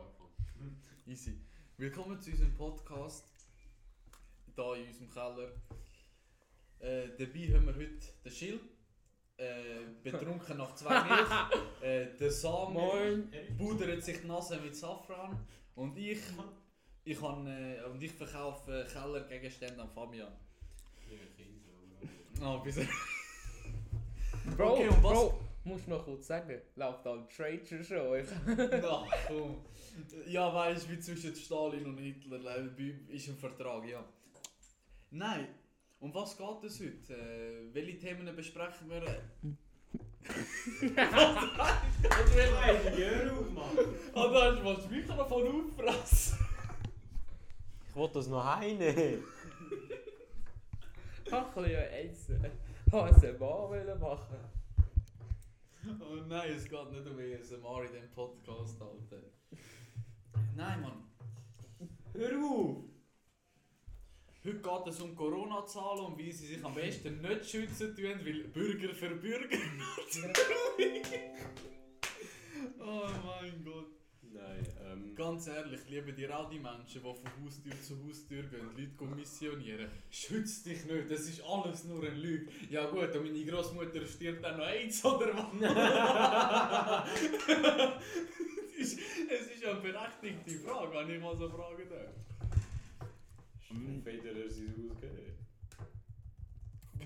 angefangen. Easy. Willkommen zu unserem Podcast. Hier in unserem Keller. Äh, dabei haben wir heute den Schill. Äh, betrunken nach zwei Milch. Äh, der Sam pudert sich die Nase mit Safran. Und ich, ich, han, äh, und ich verkaufe Kellergegenstände an Fabian. Ah, bis Bro, Okay, und was- Bro, muss noch kurz sagen, läuft da ein Trader schon. Ach komm. Ja, weißt du, wie zwischen Stalin und Hitler äh, ist ein Vertrag, ja. Nein, um was geht es heute? Äh, welche Themen besprechen wir? was Hey, hör auf, Mann! Ah, da hast du das Mikrofon auffressen. Ich wollte das noch heimnehmen. Ach, ein bisschen essen. ASMR wollen machen. Oh nein, es geht nicht um ASMR in diesem Podcast, Alter. Nein, Mann. Hör auf! Heute geht es um Corona-Zahlen und wie sie sich am besten nicht schützen tun, weil Bürger für Bürger. oh mein Gott. Nein, ähm. Ganz ehrlich, liebe dir auch die Menschen, die von Haustür zu Haustür gehen, Leute gehen missionieren. Schütz dich nicht, das ist alles nur ein Lüge. Ja gut, und meine Großmutter stirbt dann noch AIDS oder was? es, ist, es ist eine berechtigte Frage, wenn ich mal so fragen darf. Federer sein Haus gehört.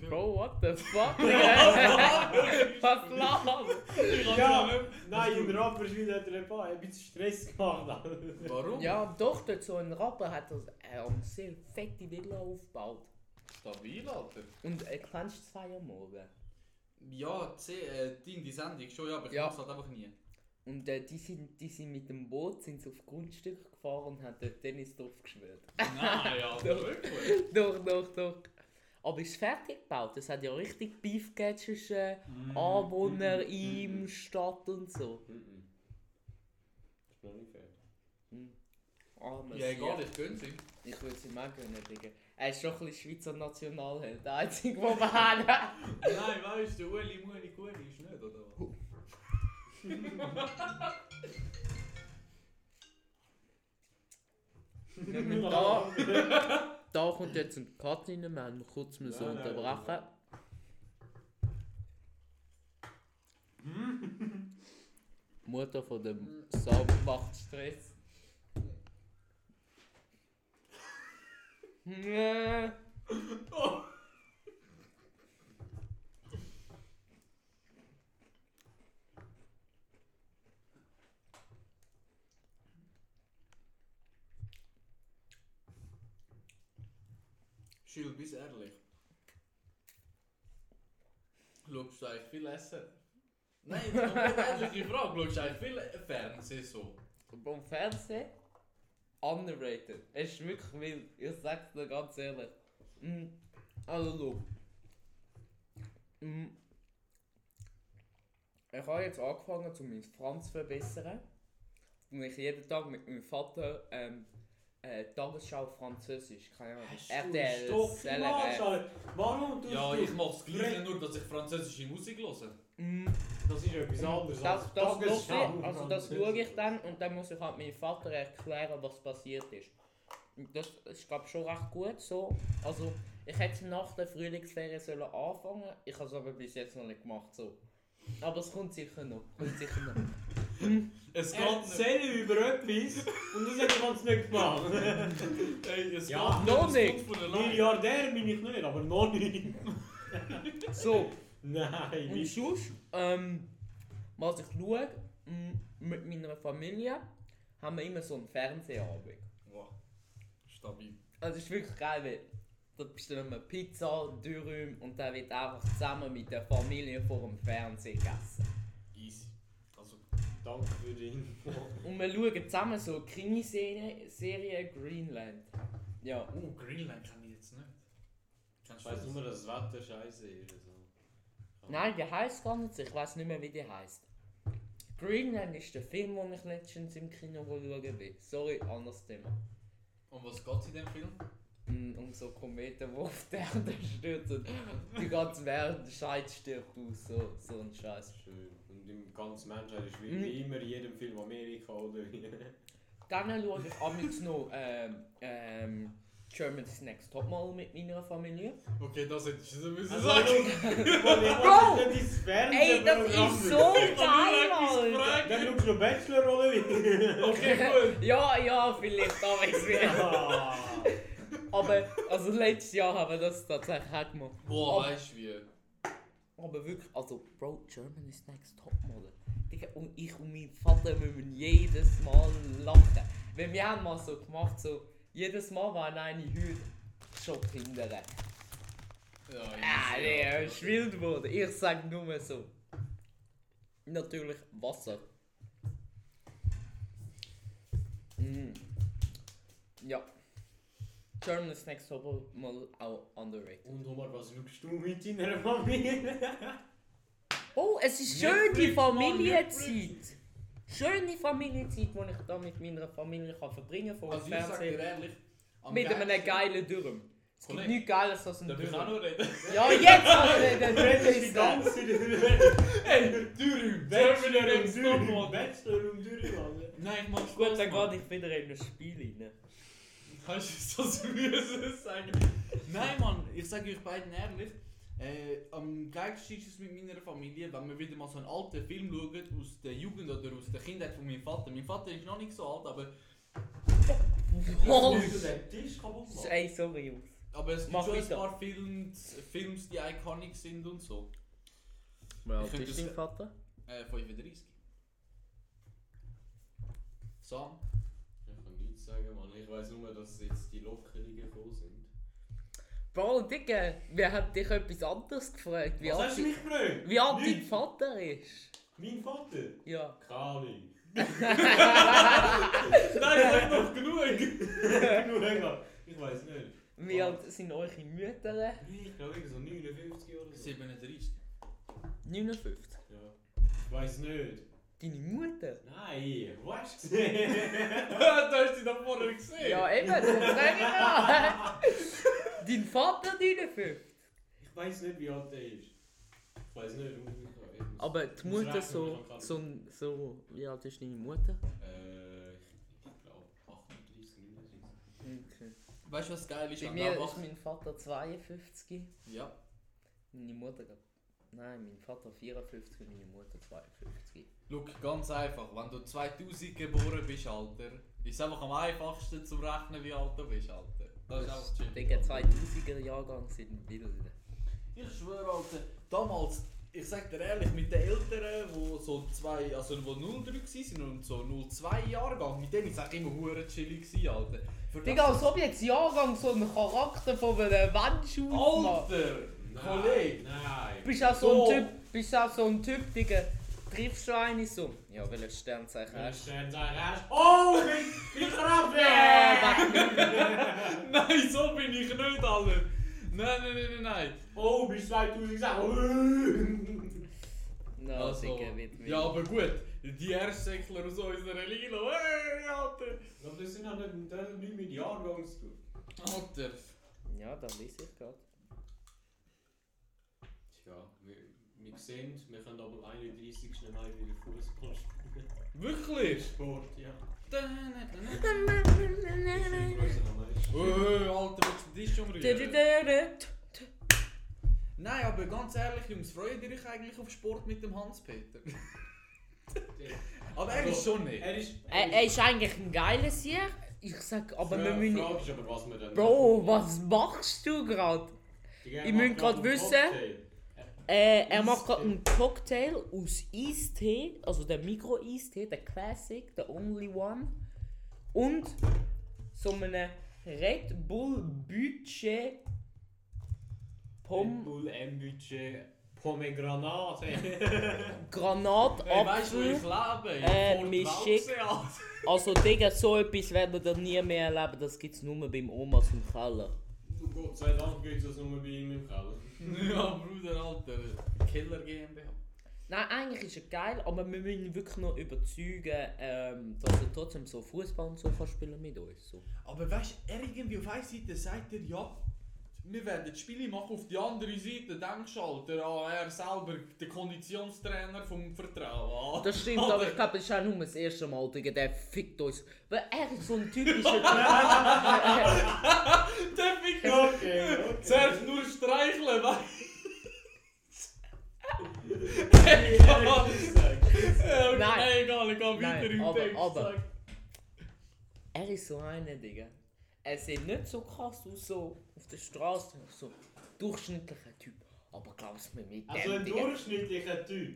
Bro, what the fuck? Was kann Ja, nein, in Rapperswil hat er ein paar- ein bisschen Stress gemacht. Warum? Ja, doch, dort so ein Rapper hat äh, eine sehr fette Villa aufgebaut. Stabil, Alter. Und äh, kennst du zwei am Morgen? Ja, äh, die, die Sendung schon, ja, aber ich Ja. mach's halt einfach nie. Und äh, die, sind, die sind mit dem Boot sind sie auf Grundstück gefahren und haben dort Tennisdorf geschwört. Nein, ja, Doch. wirklich. doch, doch, doch. Aber ist fertig gebaut. Es hat ja richtig Beef gegeben zwischen Mm. Anwohner, ihm, Stadt und so. Mhm. Ist noch nicht fertig. Hm. Armer Ja, egal, ich gönne sie. Ich würde sie mal gönnen, Digga. Er ist schon ein bisschen Schweizer Nationalheld. Der einzige, den wir haben. Nein, weißt du, Ueli, Mueli, Kueli ist nicht, oder was? da, da kommt jetzt ein Cut rein, wir haben kurz Nein, nein, unterbrechen. Mutter von dem Sam macht Stress. Nee. Schill, bist ehrlich. Schaust du eigentlich viel Essen? Nein, das ist eine Frage. Schaust du eigentlich viel Fernsehen so? Beim Fernsehen underrated. Es ist wirklich wild. Ich sag's dir ganz ehrlich. Mm, Also schau. Mm. Ich habe jetzt angefangen, um meinen Franz zu verbessern. Und ich jeden Tag mit meinem Vater ähm, äh, Tagesschau Französisch. Keine Ahnung. RTL, SLR. Warum tust Ja, du... ich mach's gleich, nur dass ich französische Musik höre. Mm, Das ist etwas anderes Das, als das, Tagesschau. das, also das schaue ich dann und dann muss ich halt meinem Vater erklären, was passiert ist. Das ist glaube schon recht gut so. Also ich hätte nach der Frühlingsferien sollen anfangen, ich habe es aber bis jetzt noch nicht gemacht so. Aber es kommt sicher noch. Kommt sicher noch. Es geht nicht. Erzähl über etwas und das hat er uns nicht gemacht. Ey, es Ja, geht noch es nicht. Milliardär bin ich nicht, aber noch nicht. So, Nein, und sonst, ähm, was ich schaue, mit meiner Familie haben wir immer so einen Fernsehabend. Wow. Stabil. Also es ist wirklich geil, weil da bestellen wir Pizza, Dürüm und dann wird einfach zusammen mit der Familie vor dem Fernsehen gegessen. Easy. Danke für die Info. Und wir schauen zusammen so eine Krimiserie Serie Greenland. Ja. oh, Greenland kann ich jetzt nicht. Kannst Ich weiss das? nur, dass das Wetter scheiße ist. Also. Nein, die heisst gar nicht so, ich weiß nicht mehr wie die heisst. Greenland ist der Film, den ich letztens im Kino schauen will. Sorry, anderes Thema. Um was geht's in dem Film? Mm, Um so Kometen, die auf die Erde stürzen. Die ganze Welt Scheiß stirbt aus, so, so ein Scheiß. Schön. Und im ganzen Menschheit ist wie Mhm. wie immer in jedem Film Amerika oder wie. dann schaue ich abends noch ähm, ähm, Germany's Next Topmodel mit meiner Familie. Okay, das hättest du müssen Also, sagen. Bro! Das ist Ey, das ist so geil, Alter! Dann schaust du noch Bachelor oder wie? Okay, gut. Ja, ja, vielleicht aber ich. Ah. Aber, also letztes Jahr haben wir das tatsächlich gemacht. Boah, weißt du wie? Aber wirklich, also, Bro, Germany's Next Topmodel. Digga, und ich und mein Vater müssen jedes Mal lachen. Weil wir haben mal so gemacht, so, jedes Mal war eine Hüte schon hindern. Ja, Ah, ja. ist wild geworden. Ich sag nur so. Natürlich Wasser. Mm. Ja. Germany's Next Topmodel auch underrated. Und Omar, was schaust du mit deiner Familie? Oh, es ist schön die Familienzeit. Schöne Familienzeit, die ich da mit meiner Familie kann verbringen kann. Also ich sag dir ehrlich, Mit einem geilen Dürüm. Es gibt nichts Geiles als ein Darf ich auch noch reden? Ja, jetzt kannst du reden. Das ist die ganze Hey, Dürüm! Bachelor und. Topmodel. Bachelor und Alter. Nein, ich mach Gut, Spaß, dann gehe ich wieder in ein Spiel rein. Kannst du das müssen sagen? Nein, Mann, ich sage euch beiden ehrlich, äh, am geilsten ist es mit meiner Familie, wenn wir wieder mal so einen alten Film schauen, aus der Jugend oder aus der Kindheit von meinem Vater. Mein Vater ist noch nicht so alt, aber, Oh. Den Tisch kaputt machen? Ey, sorry, Jungs. aber es gibt schon ein paar Films, Films, die iconic sind und so. Wie alt könnte ist es- dein Vater? Äh, 35. Sam? Ich sagen, Mann. Ich weiß nur, dass jetzt die Lockerungen gekommen sind. Bro, Digga, wir haben dich etwas anderes gefragt. Wie Was alt, hast du mich gefragt? wie alt dein. Vater ist? Mein Vater? Ja. Keine Ahnung. Nein, sag noch genug! Genug länger. Ich weiß nicht. Wie alt sind eure Mütter? Ich glaube, so 59 oder so. 37. 59. Ja. Ich weiß nicht. Deine Mutter? Nein, wo hast du gesehen? da hast du sie doch vorher gesehen! Ja, eben, das sag ich ja. Dein Vater 59. Ich weiß nicht, wie alt er ist. Ich weiß nicht, ungefähr. Ich muss- Aber die Mutter rechnen, so, so, so, wie alt ist deine Mutter? Äh, ich glaube 38, 39. Okay. Weißt du, was geil ist? Bei mir ist mein Vater 52, Ja. meine Mutter, glaub- nein, mein Vater 54 und meine Mutter 52. Look, ganz einfach. Wenn du 2000 geboren bist, Alter, ist es einfach am einfachsten zu rechnen, wie alt du bist, Alter. Das ist einfach. Digga, 2000er Jahrgang sind wilde. Ich schwöre, Alter, damals, ich sag dir ehrlich, mit den Älteren, die so zwei, also die 03 waren und so 02 Jahrgang, mit denen war es immer hure chillig, Alter. Für das- Digga, als ob jetzt Jahrgang so einen Charakter von einem Mensch ausmacht. Alter! Kollege! Nein. Bist du auch so, So. ein Typ, bist du auch so ein Typ, Digga, triffst du einen so? Ja, welches Sternzeichen hast du? Stern sagen, hast Oh, mein Krabbe! Nein, so bin ich nicht, Alter! Nein, nein, nein, nein, nein! Oh, bist 2006. Na, Also, Digga, wird ja, aber gut, die Erstsäckler aus unserer Lilo, hey, Alter! Aber das sind halt nicht, Jahrgang zu tun. Alter! Ja, da lese ich gerade. Tja, wir, wir sehen, wir können aber am 31. Mai wieder Fußball spielen. Wirklich? Sport, ja. Hey, Alter, willst du dich schon rühren? Nein, aber ganz ehrlich, Jungs, freut ihr euch eigentlich auf Sport mit dem Hans-Peter? aber er ist schon nicht. Er ist. Er, er ist eigentlich ein geiles Jahr. Ich sag, aber wir müssen. Frage ist aber, was wir dann. Bro, was machst du gerade? Er ich macht müsst grad einen wissen- Cocktail. Äh, er macht gerade einen Cocktail aus Eistee, also der Mikro-Eistee, der Classic, der Only One. Und so einem Red Bull Budget Red Pom Bull M-Budget Pomegranate. Hey, weißt du, wo Granatapfel. ich lebe? Äh, Alter. Also Digga, so etwas werden wir nie mehr erleben, das gibt's nur beim Omas im Keller. Gott sei Dank gibt es das nur bei ihm im Keller. Ja, Bruder, Alter. Killer GmbH. Nein, eigentlich ist er geil, aber wir müssen ihn wirklich noch überzeugen, ähm, dass er trotzdem so Fußball und so kann spielen mit uns. So. Aber weißt du, irgendwie auf einer Seite sagt er, ja, wir werden das Spiele machen, auf die andere Seite denkst du, Alter, ah, er selber, der Konditionstrainer vom Vertrauen. das stimmt, aber ich glaube, es ist auch nur das erste Mal, Digga, der fickt uns. Weil er ist so ein typischer Typ. Der fickt Okay, okay. Zuerst nur streicheln, du? Nein. Egal, ich gehe weiter Nein, im aber- Text. aber- er ist so einer, Digga. Er sieht nicht so krass aus, so auf der Straße, so durchschnittlicher Typ. Aber glaubst du mir mit Also ein Digga? durchschnittlicher Typ.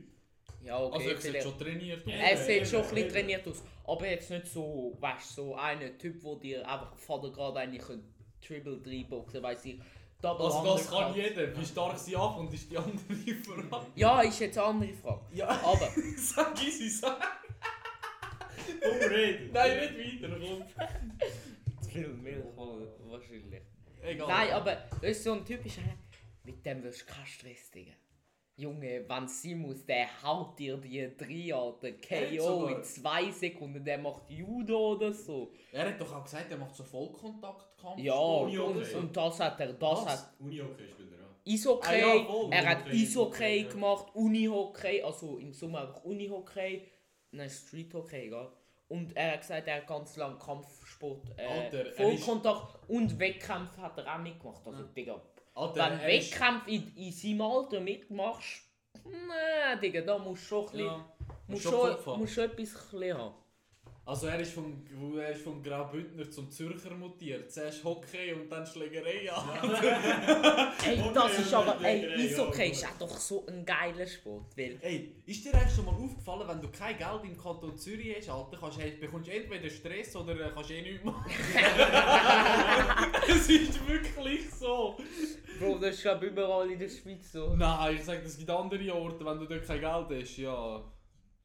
Ja, okay, Also, ich sehe vielleicht- schon trainiert aus. Er sieht schon ein bisschen trainiert aus. Aber jetzt nicht so, weißt du, so einen Typ, wo dir einfach Vater gerade eigentlich ein Triple reinboxen, weiss ich. Double Also, das kann Undercut. jeder. Wie stark sie ankommt, ist die andere Frage. Ja, ist jetzt eine andere Frage. Ja, Aber, sag easy, sag. Umreden. Nein, nicht weiter, komm. Zu viel Milch wahrscheinlich. Egal. Nein, aber das ist so ein typischer, mit dem wirst du keinen Stress, Digga. Junge, wenn sie muss, der haut dir die drei Alter KO in zwei Sekunden, der macht Judo oder so. Er hat doch auch gesagt, er macht so Vollkontaktkampf. Ja, okay. und das hat er, das hat Uni-Okay spielt er an. Eishockey, Ah ja, er hat Unihockey, Eishockey Eishockey, ja. gemacht, Unihockey, also im Sommer einfach Unihockey, nein, Streethockey, egal. Und er hat gesagt, er hat ganz lange Kampfsport, äh, Alter, er Vollkontakt und Wettkämpfe hat er auch mitgemacht. Also, Ja. Digga, Alter, wenn Wettkämpfe in, in seinem Alter mitmachst, nee, Digga, da musst du schon, ein bisschen, Ja. musst schon musst schon etwas haben. Also er ist vom, er ist vom Graubündner zum Zürcher mutiert. Zuerst Hockey und dann Schlägerei an. Ey, das ist aber, ey, ja, Eishockey ist auch doch so ein geiler Sport, weil Ey, ist dir eigentlich schon mal aufgefallen, wenn du kein Geld im Kanton Zürich hast, Alter, kannst, hey, bekommst du entweder Stress oder äh, kannst eh nichts machen. Es ist wirklich so. Bro, das ist glaub ich überall in der Schweiz so. Nein, ich sag, es gibt andere Orte, wenn du dort kein Geld hast, ja.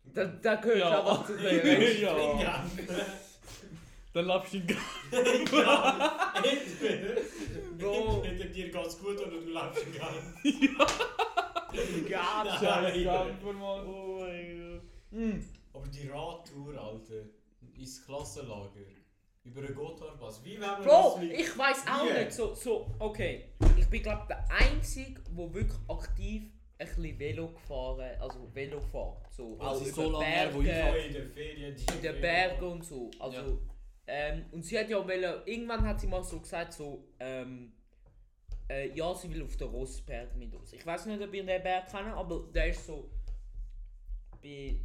Da, da gehört Ja. einfach zu der ja. Ja. Dann lebst du in ja. Entweder, Bro. entweder dir geht's gut oder du lebst im Gang. Gab's Nein. Mann. Oh mein Gott. Hm. Aber die Radtour, Alter, ins Klassenlager. Über den Gotthardpass. Wie man Bro, das ich weiß auch nicht so, so, okay. Ich bin glaub der Einzige, der wirklich aktiv ein bisschen Velo gefahren, also Velo fährt. So, auch ist über so lange her, Berge, in der Ferien. in den Bergen und so. Also, ähm, und sie hat ja wollen, irgendwann hat sie mal so gesagt, so, ähm, äh, ja, sie will auf den Rossberg mit uns. Ich weiß nicht, ob ihr den Berg kennt, aber der ist so bei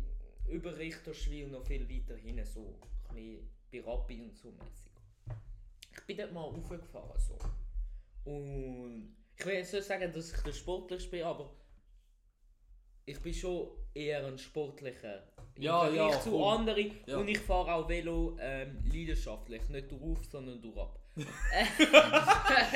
über Richterschwil noch viel weiter hinten, so ein bisschen bei Rappi und so mäßig. Ich bin dort mal raufgefahren, so. Und ich will jetzt nicht sagen, dass ich der Sportlichste bin, aber ich bin schon eher ein sportlicher. Ja, ja, zu cool. anderen. Ja. Und ich fahre auch Velo ähm, leidenschaftlich. Nicht drauf, sondern durchab.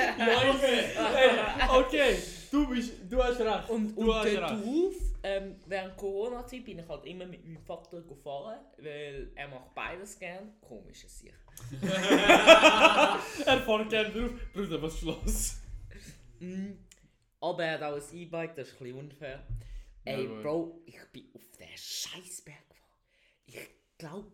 Okay. Hey, okay, du, bist, du hast recht. Und, du und hast drauf, ähm, während Corona-Zeit bin ich halt immer mit meinem Vater gefahren, weil er macht beides gern. Komisch ist sicher. Er fährt gerne drauf. Bruder, was ist los? Mm. Aber er hat auch ein E-Bike, das ist ein bisschen unfair. Ey, Ja. Bro, ich bin auf den Scheißberg gefahren. Ich glaube,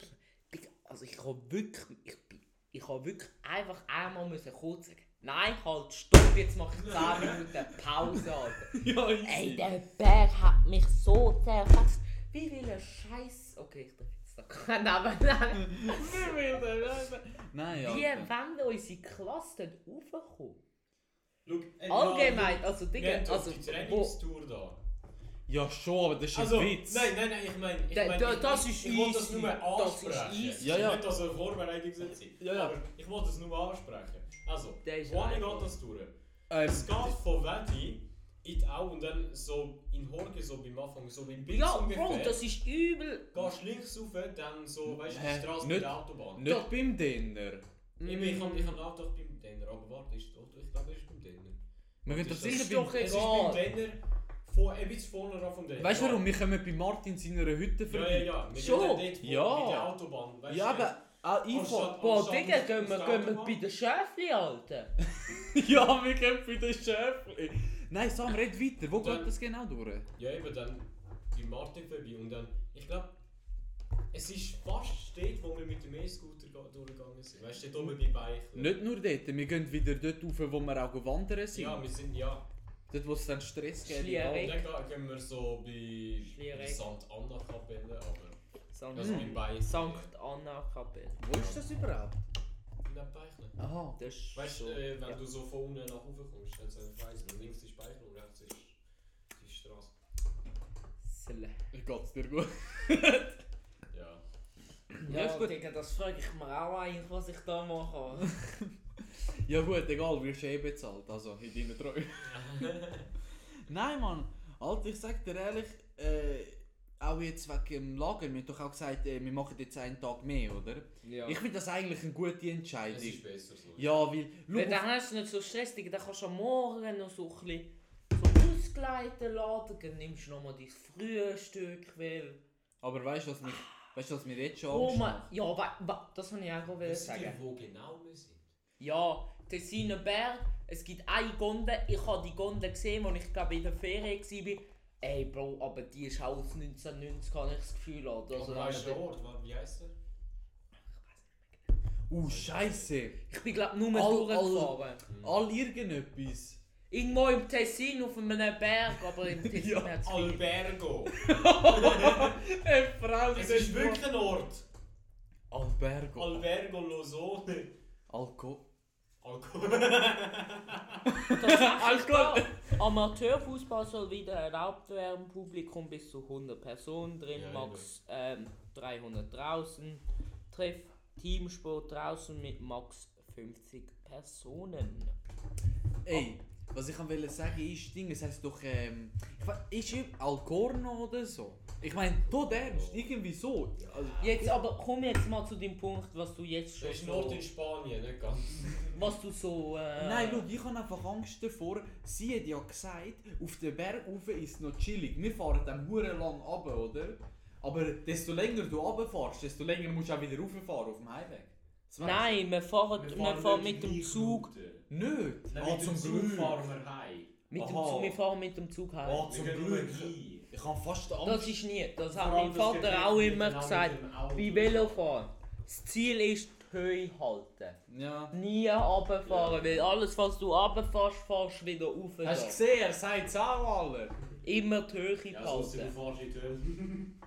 also ich habe wirklich, ich bin, ich habe wirklich einfach einmal müssen kurz sagen, nein, halt, stopp, jetzt mache ich 10 Minuten Pause, Alter. Ja. Ey, der Berg hat mich so zerfasst. Wie viele Scheiß... Okay, ich darf jetzt da keinen Namen nennen. Wie will der? Nein, ja. Wie wollen unsere Klasse dort raufkommen? Allgemein, also Digga, also... die Wo, Trainingstour da. Ja, schon, aber das ist Also, ein Witz. nein, nein, nein, ich meine, ich Da- mein, da- ich, das ich, ist ich wollte das nur Das ist ansprechen. Ja, ja. Nicht, dass eine Vorbereitung sein Ja, ja. Aber ich wollte das nur ansprechen. Also, wohin geht das durch? Ähm, Es geht von Wedi in die Au und dann so in Horge, so beim Anfang, so beim Bild ja, ungefähr. Bro, das ist übel... Gehst links rauf, dann so, weißt du, die Straße Nicht- mit der Autobahn. nicht beim Dinner. Ich, ich, ich kann auch doch beim Denner, aber warte, ist doch, ich glaube, es ist beim Denner. Wir gehen Das doch ist sicher doch beim... Es ist Egal. beim Denner, von, bisschen vorne vom Denner. Weißt du warum? Wir kommen bei Martin seiner Hütte Ja, vorbei. ja, ja. Wir Schon? dort Ja. Mit der Autobahn, weißt Ja, aber... Ah, Anstatt- Boah, Digga, gehen wir, gehen wir bei den Schäfli, Alter. Ja, wir gehen bei den Schäfli. Nein, Sam, red weiter. Wo Dann- geht das genau durch? Ja, eben dann bei Martin vorbei und dann, ich glaube, es ist fast dort, wo wir mit dem E-Scooter ga- durchgegangen sind. Weißt du, dort oben bei Beichler. Nicht nur dort, wir gehen wieder dort rauf, wo wir auch wandern sind. Ja, wir sind, ja. Dort, wo es dann Stress gibt. Und dann ga- gehen wir so bei, bei Schliereck. St. Anna Kapelle, aber Also St. mein Bein. Sankt Anna Kapelle. Wo ist das überhaupt? In den Beichen. Aha. Das ist Weißt du, so, äh, wenn ja. du so von unten nach oben kommst, dann ist Kreis. Und links ist Speichel und rechts ist die Straße. Selle. Geht's dir gut? Ja. Ja, Ja, gut. Digga, das frage ich mir auch eigentlich, was ich da mache. Ja gut, egal, wirst du eh bezahlt, also in deiner Treue. Nein, Mann. Alter, ich sag dir ehrlich, äh, auch jetzt wegen dem Lager, wir haben doch auch gesagt, äh, wir machen jetzt einen Tag mehr, oder? Ja. Ich finde das eigentlich eine gute Entscheidung. Es ist besser so. Ja, weil... Weil schau, dann hast du nicht so Stress, Digga, dann kannst du am Morgen noch so ein bisschen so ausgleiten laden, dann nimmst du nochmal dein Frühstück, weil... aber weißt du, was mich, weißt du, was mir jetzt schon Oh Angst mein, macht? ja, wa, wa, das wollte ich auch gerade Wisst ihr, sagen. wo genau wir sind? Ja, Tessiner Berg, es gibt eine Gondel, ich habe die Gondel gesehen, als ich glaube in der Ferien war. Ey Bro, aber die ist auch aus 1990, habe ich das Gefühl. Oder? Also, Also, weißt du den Ort? Wie heisst der? Uh, Scheiße! ich bin glaube nur All- durchgefahren. All irgendetwas. Irgendwo im Tessin auf einem Berg, aber im Tessin Ja, hat es Albergo. Ey, Frau, es ist wirklich ein Ort. Albergo. Albergo Losone. Alko. Alko. Alkohol. Amateurfußball soll wieder erlaubt werden, Publikum bis zu 100 Personen drin, Ja, max ähm, 300 draußen. Treff Teamsport draußen mit max 50 Personen. Ey, was ich wollte sagen ist, Ding, es heißt doch, ähm, ich weiß, ist Alcorno oder so? Ich meine, tot ernst, irgendwie so. Also, Jetzt aber komm jetzt mal zu dem Punkt, was du jetzt schon Das ist Nord so, in Spanien, nicht ganz. was du so äh, Nein, schau, ich habe einfach Angst davor. Sie hat ja gesagt, auf den Berg rauf ist es noch chillig. Wir fahren dann hure lang runter, oder? Aber desto länger du runterfährst, desto länger musst du auch wieder rauffahren auf dem Heimweg. Das weißt Nein, wir fahren, wir fahren mit dem Zug. Nicht. Nein, Ah, mit dem zum Zug fahren wir heim. Mit dem. Zug, wir fahren mit dem Zug heim. Ah, Wir zum Glück. Ich habe fast Angst. Das ist nie, das hat mein Vater auch mit immer gesagt. mit dem Auto. Bei Velofahren. Das Ziel ist die Höhe halten. Ja. Nie runterfahren, Ja. weil alles was du runterfährst, fährst du wieder rauf. Hast du gesehen, er sagt es auch alle. Immer die Höhe Ja, sonst du halten. fährst in die Höhe.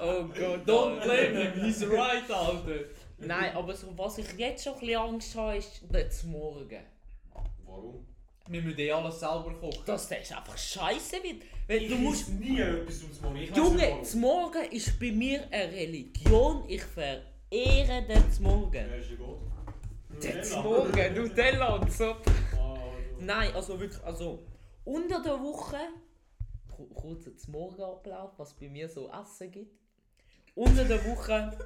Oh Gott. Don't blame him, he's right, Alter. Nein, aber so, was ich jetzt schon ein bisschen Angst habe, ist das Morgen. Warum? Wir müssen eh alles selber kochen. Dass das einfach scheiße wird. Weil Ich du musst. muss nie etwas ums Morgen. Ich Junge, nicht das Morgen ist bei mir eine Religion. Ich verehre den Morgen. Wer ist? Den Morgen, Nutella und so. Ah, du- Nein, also wirklich, also unter der Woche, ku- kurz zum Morgenablauf, was bei mir so Essen gibt. Unter der Woche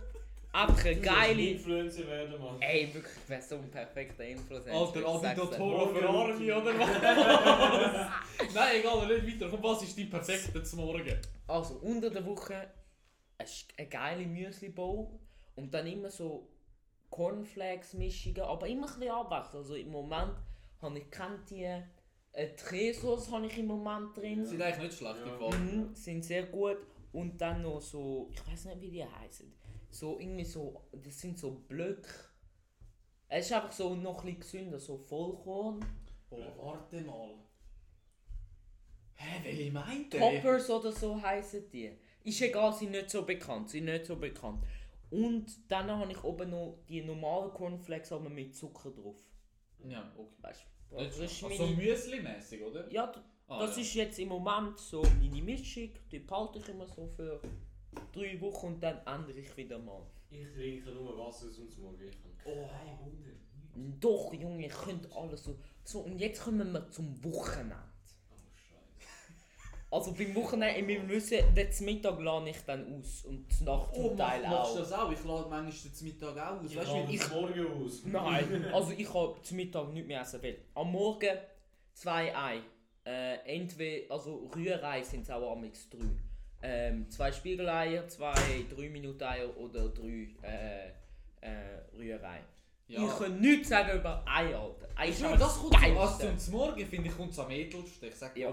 einfach eine geile. Influencer werden, Mann. Ey, wirklich, ich wäre so ein perfekter Influencer. Alter. Toro für Army oder was? Nein, egal, nicht weiter. Komm, was ist dein perfekter zum Morgen? Also unter der Woche eine, geile Müsli-Bowl und dann immer so Cornflakes-Mischungen, aber immer ein bisschen abwechselnd. Also im Moment habe ich kennt die äh, Tresos habe ich im Moment drin. Sind eigentlich nicht schlecht Ja. im Fall. Mhm, sind sehr gut. Und dann noch so, ich weiß nicht wie die heißen. So irgendwie so, das sind so Blöcke. Es ist einfach so noch ein bisschen gesünder, so Vollkorn. Oh, warte mal. Hä, welche meint der? Toppers oder so heißen die. Ist egal, sind nicht so bekannt, sind nicht so bekannt. Und dann habe ich oben noch die normalen Cornflakes aber mit Zucker drauf. Ja, okay. Weißt du? Das ist also meine, Müsli-mäßig, oder? ja, Ah, das ja. ist jetzt im Moment so meine Mischung. Die behalte ich immer so für drei Wochen und dann ändere ich wieder mal. Ich trinke nur Wasser sonst morgen. Ich kann Oh. kein Wunder. Doch, Junge, ich könnte alles so. So, und jetzt kommen wir zum Wochenende. Also beim Wochenende, wir wissen, den Mittag lade ich dann aus und die Nacht Oh, zum mach, Teil machst auch. du das auch? Ich lade manchmal den Mittag auch aus. Ich Weißt du, es morgen aus. Nein, also ich habe zum Mittag nicht mehr essen will. Am Morgen zwei Ei. Äh, entweder, also Rührei sind es auch amix drei. Ähm, zwei Spiegeleier, zwei 3 Minuten Eier oder drei äh, äh, Rührei. Ich Ja. kann nichts sagen über Ei, Alter. Ei Ich ist das kommt Geilste. also zum Morgen finde ich kommt es am edelsten. Ich sag Ja.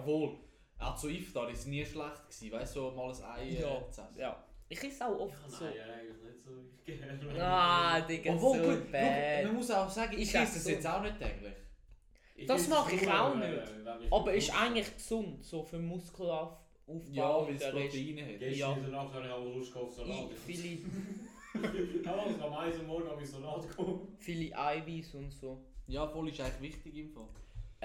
Auch zu Iftar ist es nie schlecht gewesen, weißt du, so mal ein Ei Ja, äh, zu essen. ja. Ich esse auch Ich oft kann so. Eier eigentlich nicht so gerne. Ah, Digga, Obwohl, so gut, bad. man muss auch sagen, ich Ist esse es so. jetzt auch nicht täglich. Ich Das mache ich auch äh, nicht. ich Aber ist eigentlich gesund, so für Muskelauf aufbauen. Ja, weil es Proteine hat. Gestern Ja. in der Nacht habe ich auch Lust auf Salat. I- viele, Ja, ich am 1 Uhr morgen habe ich Salat gekommen. viele Eiweiß und so. Ja, voll ist eigentlich wichtig im Fall.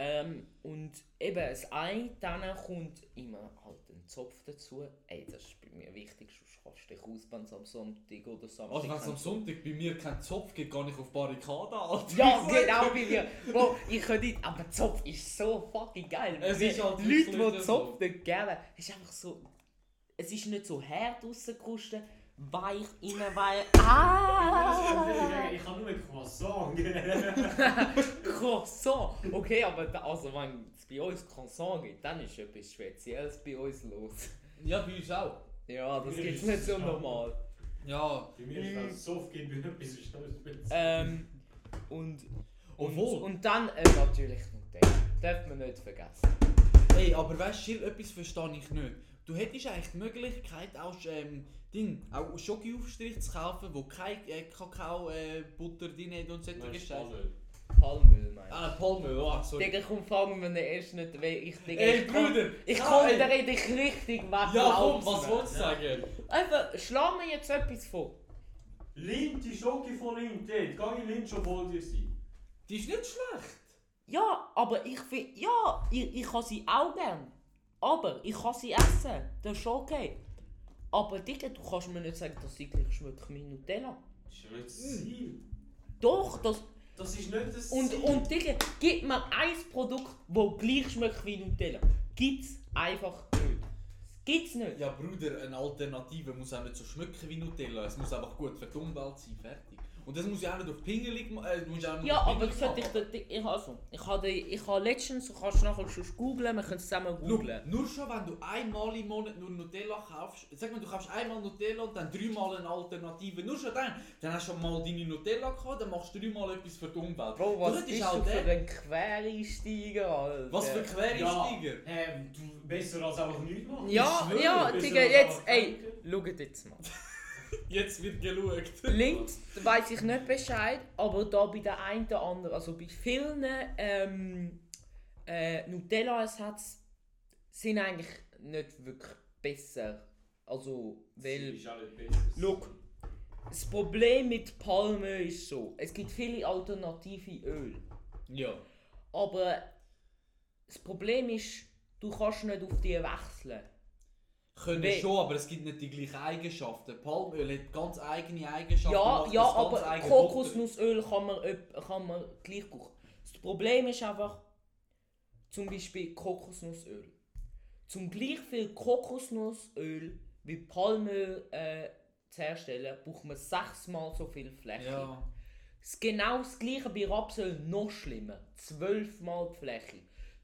Ähm, und eben das Ei, dann kommt immer halt ein Zopf dazu. Ey, das ist bei mir wichtig, sonst kannst du dich aus, wenn es am Sonntag oder Samstag Also wenn es am Sonntag bei mir keinen Zopf gibt, gehe ich auf Barrikaden, Alter. Ja, genau bei mir. Bro, ich könnte nicht, aber Zopf ist so fucking geil. Es ist halt Leute, die so. Zopf nicht gerne ist einfach so. Es ist nicht so hart rausgerustet, weich innen, weil. Ah! Ich habe nur ein Croissant. Croissant! Okay, aber da, also, wenn es bei uns Croissant gibt, dann ist etwas Spezielles bei uns los. Ja, bei uns auch. Ja, das gibt es ist nicht so normal. Ja, Bei mir ist das Soft gibt mir etwas ist noch speziell. Ähm, und, und, Obwohl. und dann äh, natürlich Nutella. Darf man nicht vergessen. Ey, aber weißt du, etwas verstehe ich nicht. Du hättest eigentlich die Möglichkeit, auch, ähm, Ding, auch Schoki-Aufstrich zu kaufen, wo kein äh, Kakao, äh, Butter drin hat und solche du Scheiße. Palmöl? Palmöl, meinst Ah, Palmöl, ah, du? sorry. Digga, komm, fang mir nicht erst nicht. Ich, Digga, Ey, ich komm, Bruder! ich ja, komm, ey. da rede ich richtig weg. Ja, komm, was wolltest du sagen? Einfach, schlag mir jetzt etwas vor. Lind, die Schoki von Lind, dort. Geh in Lind schon voll dir sein. Die ist nicht schlecht. Ja, aber ich finde, ja, ich, ich kann sie auch gern. Aber ich kann sie essen. Das ist okay. Aber Digga, du kannst mir nicht sagen, dass sie gleich schmeckt wie Nutella. Das ist ja nicht das Ziel. Doch, das. Das ist nicht das Und, Ziel. und Digga, gib mir ein Produkt, das gleich schmeckt wie Nutella. Gibt's einfach nicht. Gibt's nicht. Ja, Bruder, eine Alternative muss auch nicht so schmecken wie Nutella. Es muss einfach gut für die Umwelt sein, fertig. Und das muss ja auch nicht auf pingelig ma- äh, du Ja, auf aber ich sollte machen. ich, ich, also, ich habe ich habe letztens, du kannst nachher schon googlen, wir können es zusammen Schau, googlen. nur schon wenn du einmal im Monat nur Nutella kaufst, sag mal du kaufst einmal Nutella und dann dreimal eine Alternative, nur schon dann, dann hast du schon mal deine Nutella gehabt, dann machst du dreimal etwas für die Umwelt. Bro, Du was bist auch du für ein Quereinsteiger, Alter? Was für Quereinsteiger? Ja, ähm, du, besser als einfach nichts machen. Ja, Ich ja, Digga, jetzt, ey, schaut jetzt mal. Jetzt wird geschaut. Links weiß ich nicht Bescheid, aber da bei der einen oder anderen, also bei vielen ähm, äh, Nutella-Ersatz sind eigentlich nicht wirklich besser. Also, weil. Ist auch nicht besser. Look, das Problem mit Palmöl ist so, es gibt viele alternative Öl. Ja. Aber das Problem ist, du kannst nicht auf die wechseln. Können We- schon, aber es gibt nicht die gleichen Eigenschaften. Palmöl hat ganz eigene Eigenschaften. Ja, ja, aber Kokosnussöl kann man, kann man gleich brauchen. Das Problem ist einfach, zum Beispiel Kokosnussöl. Zum gleich viel Kokosnussöl wie Palmöl äh, zu herstellen, braucht man sechsmal so viel. Fläche. Ja. Genau das gleiche bei Rapsöl, noch schlimmer. Zwölfmal die Fläche.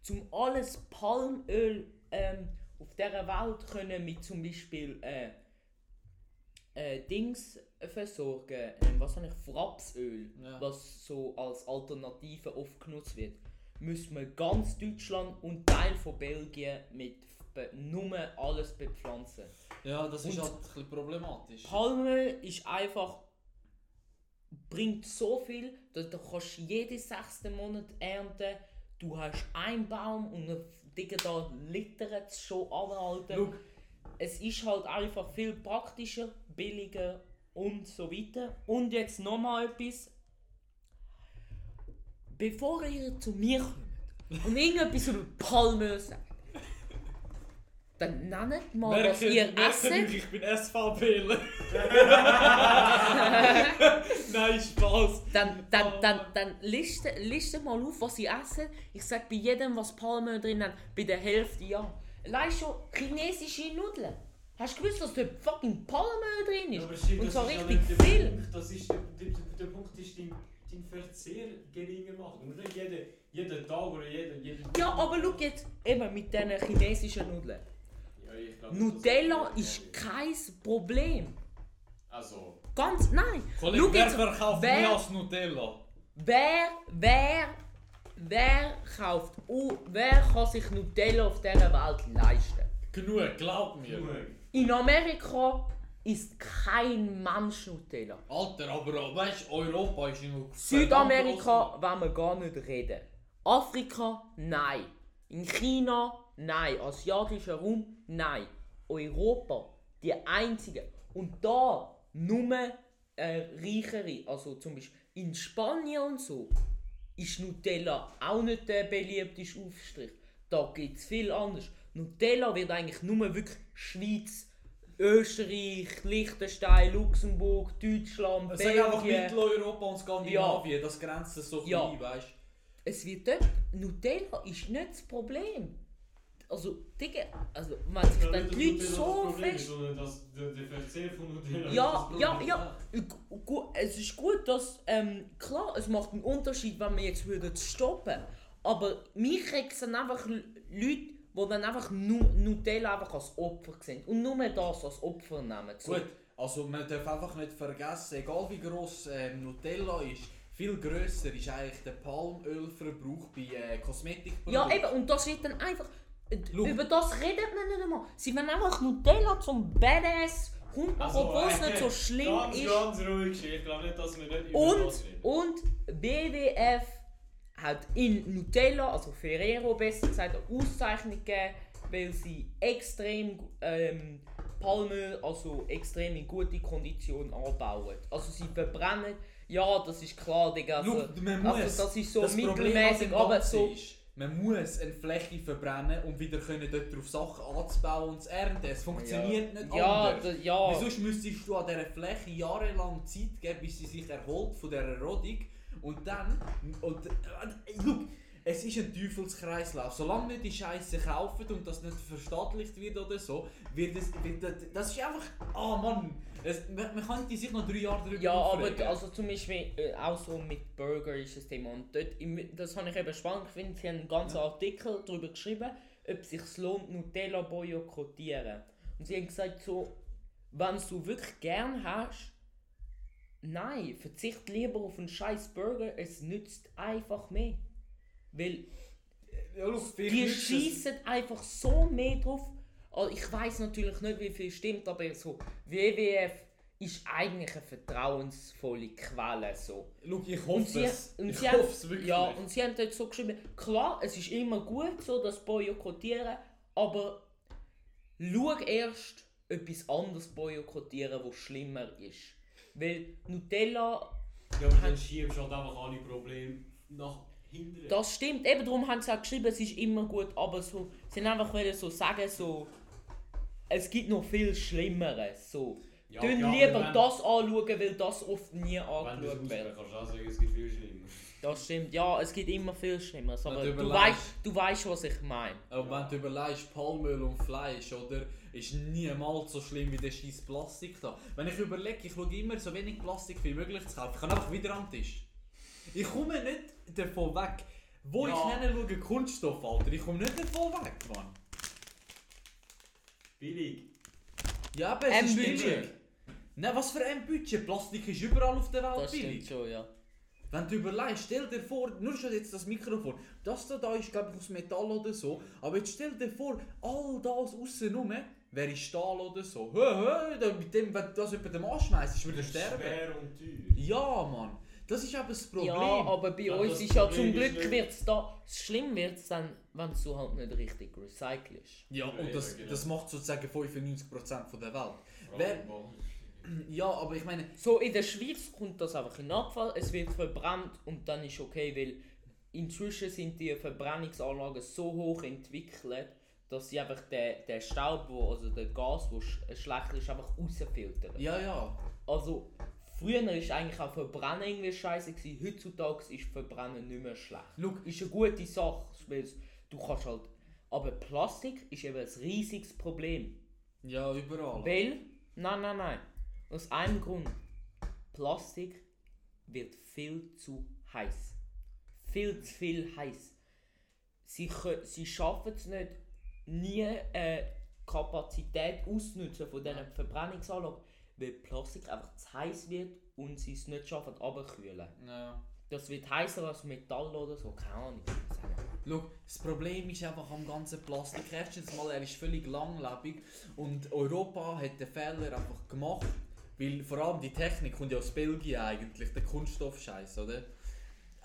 Zum alles Palmöl ähm, auf dieser Welt können mit zum Beispiel äh, äh, Dings versorgen. Ähm, was habe ich? Rapsöl, Ja. was so als Alternative oft genutzt wird. Müssen wir ganz Deutschland und Teil von Belgien mit nur alles bepflanzen. Ja, das ist Und- halt ein bisschen problematisch. Palmöl ist einfach bringt so viel, dass du kannst jeden sechsten Monat ernten. Du hast einen Baum und dann Digga, da littert es schon anhalten. Schau, Es ist halt einfach viel praktischer, billiger und so weiter. Und jetzt nochmal etwas. Bevor ihr zu mir kommt und irgendetwas über Palmöl sagt, dann nennt mal, was ihr esst. ich bin SVPler. Nein, Spaß. Dann, dann, dann, dann liste, liste mal auf, was sie essen. Ich sag bei jedem, was Palmöl drin hat, bei der Hälfte ja. Allein schon chinesische Nudeln. Hast du gewusst, dass da fucking Palmöl drin ist? Ja, shit, Und ja richtig der viel. Punkt. Das ist der, der, der, Punkt ist, dein, dein Verzehr geringer machen. Nicht jeden, jeden Tag oder jeden... jeden Ja, aber schau jetzt, eben mit diesen chinesischen Nudeln. Ja, ich glaub, Nutella das ist kein Problem. Also... Ganz, nein. Kollege, Schau wer jetzt, verkauft wer- mehr als Nutella? Wer, wer, wer kauft, uh, wer kann sich Nutella auf dieser Welt leisten? Genug, glaub mir. Genug. In Amerika ist kein Mensch Nutella. Alter, aber weißt du, Europa ist noch. Südamerika wollen wir gar nicht reden. Afrika, nein. In China, nein. Asiatischer Raum, nein. Europa, die einzigen. Und da nur äh, reichere, also zum Beispiel in Spanien und so, ist Nutella auch nicht der beliebteste Aufstrich. Da gibt es viel anders. Nutella wird eigentlich nur wirklich Schweiz, Österreich, Liechtenstein, Luxemburg, Deutschland, Es sagt einfach Belgien. Mitteleuropa und Skandinavien, das grenzt so Ja. klein, weißt Es wird dort. Nutella ist nicht das Problem. Also, Digga, also, wenn sich dann die Leute so fest. Das, Ja, ja, ja. Gu- Es ist gut, dass. Ähm, klar, es macht einen Unterschied, wenn wir jetzt würden stoppen. Aber mich regt es dann einfach Leute, die dann einfach nu Nutella einfach als Opfer sehen. Und nur das als Opfer nehmen. So. Gut, also man darf einfach nicht vergessen, egal wie gross ähm, Nutella ist, viel grösser ist eigentlich der Palmölverbrauch bei äh, Kosmetikprodukten. Ja, eben, und das wird dann einfach. Äh, Schau. Über das redet man nicht einmal. Sie wollen einfach Nutella zum Badass Hund machen, obwohl es nicht so schlimm Also, ganz, ist. Ganz ruhig, ich glaube nicht, dass wir nicht über Und, das reden. und BWF hat in Nutella, also Ferrero besser gesagt, eine Auszeichnung gegeben, weil sie extrem ähm, Palmöl, also extrem in gute Kondition anbauen. Also sie verbrennen, ja, das ist klar, Digga. Also, muss, also das ist so mittelmäßig, aber so. ist, man muss eine Fläche verbrennen, um wieder können dort drauf Sachen anzubauen und zu ernten. Es funktioniert nicht ja, anders. da, ja. Sonst müsstest du an dieser Fläche jahrelang Zeit geben, bis sie sich erholt von dieser Rodung. Und dann. Und, äh, schau, es ist ein Teufelskreislauf. Solange wir die Scheiße kaufen und das nicht verstaatlicht wird oder so, wird es. Wird das, das ist einfach. Ah Mann! Es, man, man könnte sich noch drei Jahre darüber Ja, aber aufregen. also zum Beispiel äh, auch so mit Burger ist das Thema. Und dort, im- das habe ich eben spannend gefunden. Sie haben einen ganzen Artikel darüber geschrieben, ob es sich lohnt, Nutella boykottieren. Und sie haben gesagt, so, wenn du wirklich gern hast, nein, verzicht lieber auf einen scheiß Burger, es nützt einfach mehr. Weil ja, die schießen einfach so mehr drauf. Also ich weiß natürlich nicht, wie viel stimmt, aber so WWF ist eigentlich eine vertrauensvolle Quelle. So. Schau, ich Und hoffe sie, es. ich hoffe haben, es wirklich. ja, und sie haben dort so geschrieben, klar, es ist immer gut, so das Boykottieren, aber schau erst etwas anderes boykottieren, was schlimmer ist. Weil Nutella Ja, aber dann schiebst du halt einfach alle Probleme nach hinten. Das stimmt, eben darum haben sie auch geschrieben, es ist immer gut, aber so, sie haben einfach so sagen, so, es gibt noch viel Schlimmeres, so. ja, Tun ja, lieber wenn- das anschauen, weil das oft nie du angeschaut wird. kannst du auch sagen, es gibt viel schlimmer. Das stimmt, ja, es gibt immer viel Schlimmeres, aber du du weißt, du weißt, was ich meine. Aber wenn du überlegst, Palmöl und Fleisch, oder, ist niemals so schlimm wie der scheiß Plastik da. Wenn ich überlege, ich schaue immer so wenig Plastik wie möglich zu kaufen. Ich kann einfach wieder am Tisch. Ich komme nicht davon weg. Wo Ja. ich hinschaue, Kunststoff, Alter, ich komme nicht davon weg, Mann. Billig. Ja, aber es Ein ist billig. Nein, was für ein Budget? Plastik ist überall auf der Welt Das billig. stimmt schon, ja. Wenn du überlegst, stell dir vor, nur schon jetzt das Mikrofon, das da, da ist glaube ich aus Metall oder so, aber jetzt stell dir vor, all das aussen rum wäre Stahl oder so. Hö, hö, da, mit dem, wenn du das jemandem dem anschmeißt, würde er sterben. Schwer und teuer. Ja, Mann, das ist eben das Problem. Ja, aber bei Ja, uns ist ja Problem zum Glück wird's da, schlimm wird es dann, wenn du halt nicht richtig recycelst. ja, und das, Ja, genau. das macht sozusagen 95% von der Welt. Wer- Ja, aber ich meine, So, in der Schweiz kommt das einfach in Abfall, es wird verbrannt und dann ist okay, weil inzwischen sind die Verbrennungsanlagen so hoch entwickelt, dass sie einfach den, den Staub, wo, also den Gas, wo sch schlecht ist, einfach rausfiltern. ja, ja. Also, früher ist eigentlich auch Verbrennen irgendwie scheiße gewesen, heutzutage ist Verbrennen nicht mehr schlecht. Look, Ist eine gute Sache, weil du kannst halt... Aber Plastik ist eben ein riesiges Problem. ja, überall. Weil, nein, nein, nein. Aus einem Grund. Plastik wird viel zu heiß. Viel zu viel heiß. Sie, kö- sie schaffen es nicht, nie äh, Kapazität auszunutzen von diesen Verbrennungsanlagen, weil Plastik einfach zu heiß wird und sie es nicht schaffen, abzukühlen. Ja. Das wird heißer als Metall oder so, keine Ahnung. Schau, das Problem ist einfach am ganzen Plastik. Erstens mal, er ist völlig langlebig und Europa hat den Fehler einfach gemacht, weil vor allem die Technik kommt ja aus Belgien eigentlich, der Kunststoffscheiß, oder?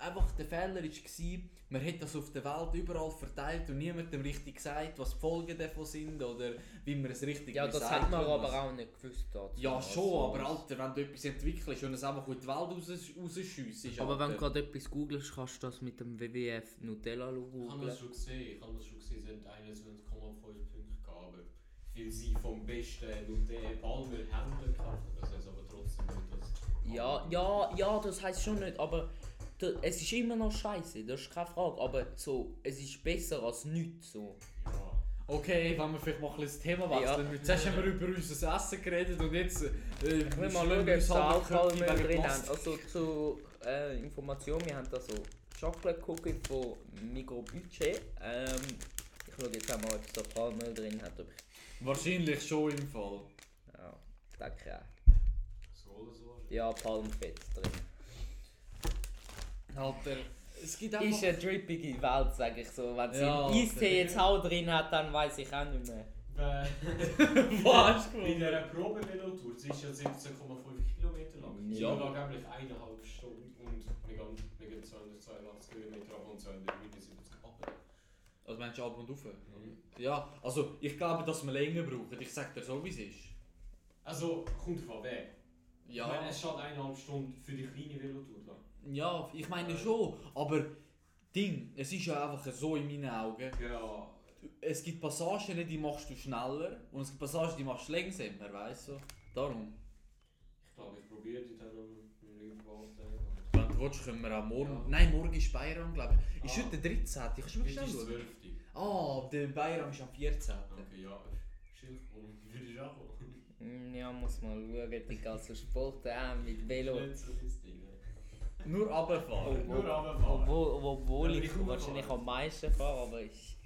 Einfach der Fehler war, man hat das auf der Welt überall verteilt und niemandem richtig gesagt, was die Folgen davon sind oder wie man es richtig Ja, das hat man aber auch nicht gewusst. dazu. Ja, schon, Also, aber Alter, wenn du etwas entwickelst und es einfach in die Welt raus, rausschiessest, Aber wenn du gerade etwas googelst, kannst du das mit dem WWF Nutella Ich habe googeln. das schon gesehen, ich habe das schon gesehen, sie hat 21,5 Punkte aber weil sie vom besten Nutella Palmer Händler gekauft das heißt aber trotzdem nicht, dass... Ja, ja, ja, das heisst schon nicht, aber es ist immer noch scheiße, das ist keine Frage. Aber so, es ist besser als nichts. So. Ja. Okay, wenn wir vielleicht mal ein bisschen das Thema Ja. wechseln. Jetzt hast du über unser Essen geredet und jetzt... Äh, Ich will mal schauen, ob da Alkohol drin haben. Also zu äh, Information, wir haben da so Chocolate Cookie von Migros Budget. Ähm, ich schaue jetzt auch mal, ob es da Palmöl drin hat. Ob ich, Wahrscheinlich schon im Fall. ja, denke auch. So oder so. Ja, Palmfett drin. Alter, es gibt Ist einfach... eine drippige Welt, sage ich so. Wenn sie Ja, im Eistee okay. jetzt auch drin hat, dann weiß ich auch nicht mehr. Was? Bei dieser Probevelotour, sie ist ja 17,5 Kilometer lang. Sie Ja. ja. angeblich eineinhalb Stunden und wir gehen, wir gehen 282 Kilometer ab und 279 ab. Also meinst du ab und auf? Mhm. Ja, also ich glaube, dass wir länger brauchen. Ich sag dir so, wie es ist. Also, kommt von wer? Ich Ja, meine, es steht eineinhalb Stunden für die kleine Velotour da. Ja ich meine schon. Aber Ding, es ist ja einfach so in meinen Augen. Ja. Es gibt Passagen, die machst du schneller und es gibt Passagen, die machst du langsamer, weißt du? Darum. Ich glaube, ich probiere die dann am irgendwo Wenn du willst, können wir auch morgen... Ja. Nein, morgen ist Bayram, glaube ich. Ist Ah. heute der 13. Kannst du mir schnell ist schauen? 12. Ah, der Bayram ist am 14. Okay, ja. Schild, und würde ich auch. Hm, Ja, muss mal schauen, die ganzen Sport auch mit Velo. Nicht so? Nur runterfahren. Nur runterfahren. Obwohl, obwohl ich ich wahrscheinlich am meisten fahre, aber ich.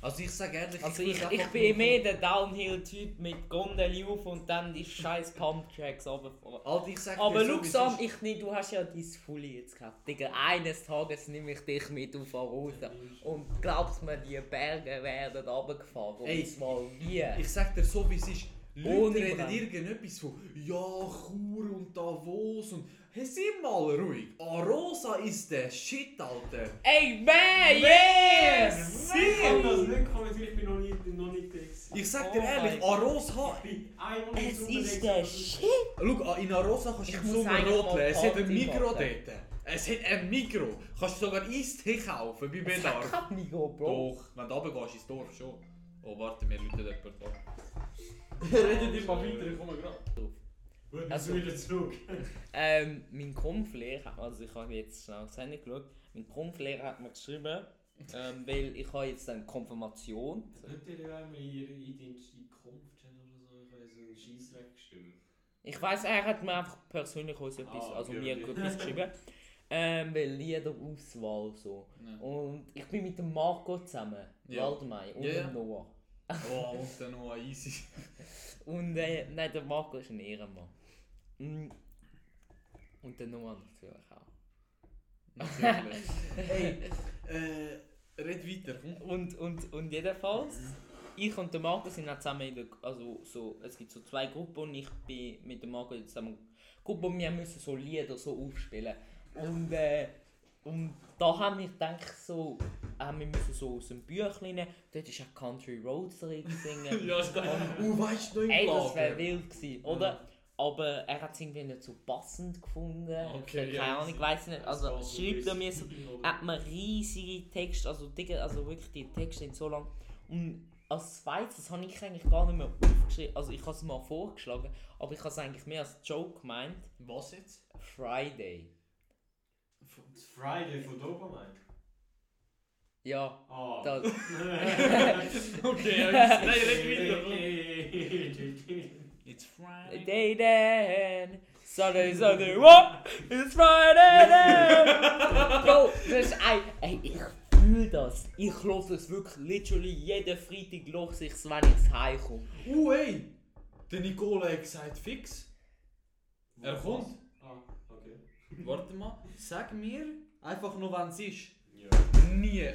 Also ich sage ehrlich, Also ich, einfach ich bin mehr der Downhill-Typ mit Gondel auf und dann die scheiß Pumptracks runterfahren. Alter, ich sag Aber dir so, ich nicht, du hast ja dein Fully jetzt gehabt. Digga, eines Tages nehme ich dich mit auf Arosa. Und glaubst mir, die Berge werden runtergefahren. Und Ey, zwar wie? Ich sag dir so, wie es ist. Leute Ohne reden irgendetwas von ja, Chur und Davos und... Hey, sei mal ruhig. Arosa ist der Shit, Alter. Ey, man, yes! Ich kann das nicht kommentieren, ich bin noch nicht, noch nicht gewesen. Ich sag dir Oh ehrlich, mein Arosa... Ich bin einmal Es ist der Shit! Schau, in Arosa kannst du Ich im muss Sommer eigentlich rot mal lesen. Es hat ein Party machen. dort. Es hat ein Migro. Kannst du sogar Eistee kaufen bei Es hat Bedarf. kein Mikro, Bro. Doch, wenn du runtergehst ins Dorf schon. Oh, warte, wir rufen jemanden an. Redet immer weiter, ich komme gerade. Also- wieder zurück. Ähm, mein Grundlehrer, also ich habe jetzt schnell aufs Handy geschaut, mein Grundlehrer hat mir geschrieben, ähm, weil ich habe jetzt eine Konfirmation. Könnt ihr einmal ihre Identität Kunft oder so? Ich habe so einen Scheissdreck geschrieben. Ich weiß, er hat mir einfach persönlich uns etwas, Ah, also mir etwas geschrieben. Ähm, weil Liederauswahl so. Ja. Und ich bin mit dem Marco zusammen, Ja. Waldmei und Ja, ja. dem Noah. Oh, und dann noch easy. Und äh, nein, der Marco ist ein Ehrenmann. Mm. Und der Noah natürlich auch. Natürlich. hey, äh, red weiter, komm. Und, und, und jedenfalls, ich und der Marco sind auch zusammen in der, also so, es gibt so zwei Gruppen und ich bin mit dem Marco zusammen Gruppe und wir müssen so Lieder so aufspielen. Und, äh, und da haben wir gedacht so, äh, wir müssen so aus dem Büchlein, dort ist auch Country Roads drin singen. Ja, ist da. Uh, weißt du noch im Ey, das wäre wild gewesen, oder? Aber er hat es irgendwie nicht so passend gefunden. Okay, Keine ja, Ahnung, ich weiß nicht. Also Das schreibt er mir so, hat man riesige Texte, also Digga, also wirklich die Texte sind so lang. Und als zweites, das habe ich eigentlich gar nicht mehr aufgeschrieben, also ich habe es mal vorgeschlagen, aber ich habe es eigentlich mehr als Joke gemeint. Was jetzt? Friday. Das Friday von Dopamine. Ja, Ah. da, Okay, nein, red weiter. It's Friday. Day then, Sunday, Sunday, what? It's Friday then! Bro, das ist ein, ey, ich fühle das. Ich höre es wirklich literally jeden Freitag los ich wenn ich heimkomme. Uh, hey! Der Nicola hat gesagt, fix. Er kommt. Ah, okay. Warte mal, sag mir einfach nur, wann es ist. Ja. Nie.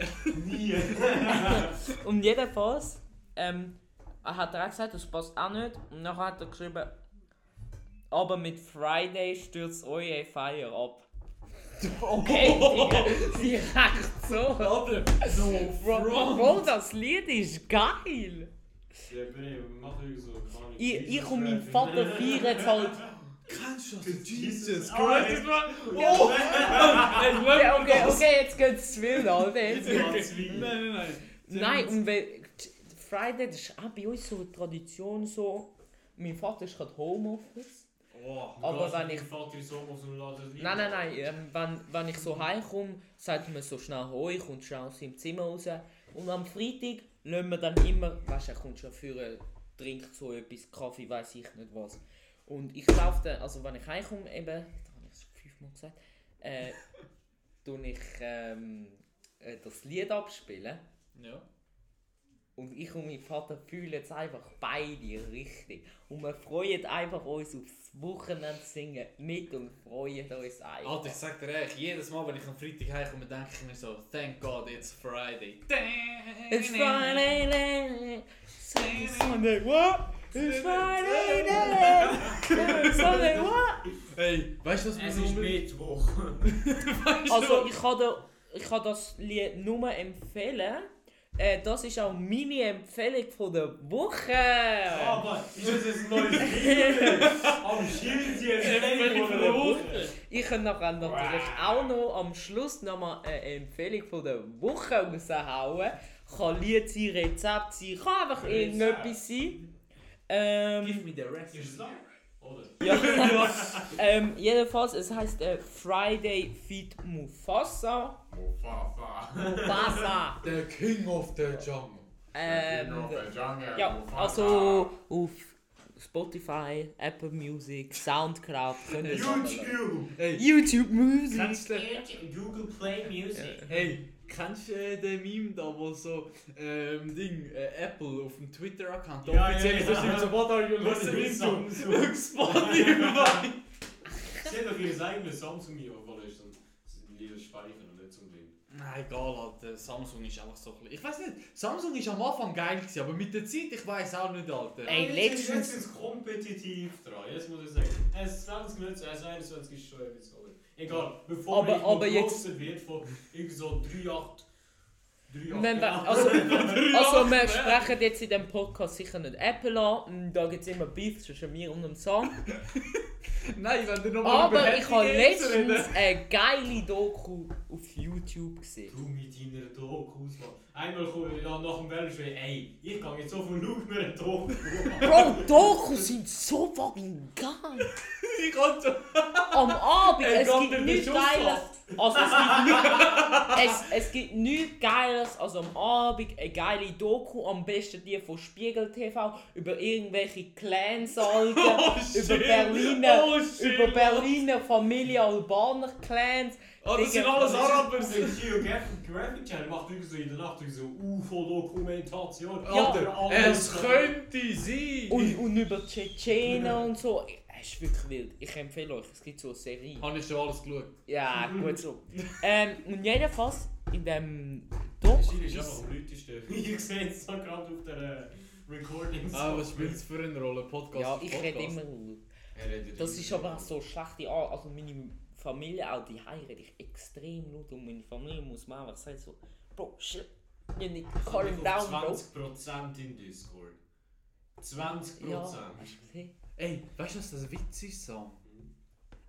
Nie. Und jedenfalls ähm, hat er auch gesagt, das passt auch nicht. Und dann hat er geschrieben, aber mit Friday stürzt eure Feier ab. Okay, Digga, direkt so. Alter, no Bro, front. Bro, das Lied ist geil. Ja, mach irgendwie so, Ahnung, Ich, ich und mein. Vater feiern jetzt halt. Kennst du das? Jesus Christ. Oh! Ey, Okay, okay, okay, jetzt geht's zu wild, Alter. Jetzt geht's- geht's Nein, weiter. nein, nein. Nein, und weil Friday, das ist auch bei uns so eine Tradition so. Mein Vater ist gerade Homeoffice. Oh. Aber wenn ich. Vater ist so aus dem Laden Nein, nein, nein. Ähm, wenn, wenn ich so heimkomme, sagt mir so schnell «Hoi», kommt schnell aus seinem Zimmer raus. Und am Freitag lassen wir dann immer, weißt du, er kommt schon für trinkt so etwas, Kaffee, weiß ich nicht was. Und ich laufe dann, also wenn ich heimkomme, eben, da habe ich es schon fünfmal gesagt, äh, tue ich ähm, äh, das Lied abspielen. Ja. Und ich und mein Vater fühlen jetzt einfach beide richtig. Und wir freuen einfach uns aufs Wochenende singen mit und freuen uns einfach. Alter, ich sag dir ehrlich, jedes Mal, wenn ich am Freitag heimkomme, denke ich mir so, thank God it's Friday. It's Friday night. Sunday what? It's Friday night. Sunday what? Hey, weißt du was Es ist Mittwoch. Also ich kann, da, ich kann das Lied nur empfehlen. Äh, das ist auch meine Empfehlung von der Woche. Aber ist das jetzt ein neues Lied? Am Schild jetzt Empfehlung von der Woche. Ich kann nachher natürlich auch noch am Schluss noch mal eine Empfehlung von der Woche raushauen. Kann Lied sein, Rezept sein, kann einfach irgendetwas sein. Ähm, me the? Oder? Ja, ähm, jedenfalls, es heißt äh, Friday Feed Mufasa. Mufafa. Mufasa. The King of the Jungle. Ähm, Jungle. ja, also auf Spotify, Apple Music, Soundcloud. YouTube. Hey, YouTube Music. Google Play Music. Hey, kennst du äh, den Meme da, wo so ähm, Ding, äh, Apple auf dem Twitter-Account Ja, offiziell ja, so ja. so what are you listening is to? Spotify! Sie haben doch ihr eigenes Samsung mikrofon ist speichern und nicht zum Ding. Nein, egal, Alter. Samsung ist einfach so ein bisschen... Ich weiß nicht, Samsung ist am Anfang geil gewesen, aber mit der Zeit, ich weiß auch nicht, Alter. Ey, Jetzt letztens- Jetzt ist es kompetitiv dran, jetzt muss ich sagen. Es 20 Minuten, es 21 ist schon etwas. Egal, bevor Aber- aber jetzt- wird von irgendwie so 3, 8... 3, 8... Wenn wir, also, also wir sprechen jetzt in diesem Podcast sicher nicht Apple an, da gibt es immer Beef zwischen mir und dem Sam. Nein, wenn du nochmal Aber ich habe letztens eine geile Doku auf YouTube gesehen. Du mit deiner Dokus, Mann. Einmal komme ich nach dem Wellenschweh, ey, ich kann jetzt so viel schauen, mir eine Doku. Bro, Dokus sind so fucking geil. Ich kann schon... Am Abend, Ey, es gibt nichts Geiles. Also es gibt nichts, es, es gibt nichts Geiles als am Abend eine geile Doku, am besten die von Spiegel TV, über irgendwelche Clans, Alter, Oh, über. Berliner, Oh. Über Berliner Familie Albaner Clans. Oh, das sind alles Das Araber. Das Geographic Graphic Channel, macht irgendwie so in der Nacht so UFO-Dokumentation. Alter, es könnte sein. Und, und über Tschetschenen und so. Es ist wirklich wild. Ich empfehle euch, es gibt so eine Serie. Habe ich schon alles geschaut. Ja, gut so. ähm, und jedenfalls in dem Das Doku. ist einfach am lautesten. Ich sehe es so gerade auf der Recording. Ah, was spielt es für eine Rolle? Podcast? Ja, ich rede immer. Das ist aber auch so schlechte Art. Also meine Familie, auch die rede ich extrem laut und meine Familie muss man einfach sagen so, Bro, shit, you need to calm down, bro. 20% in Discord. 20%. Ja, hast du gesehen? Ey, weißt du, was das Witz ist, Sam?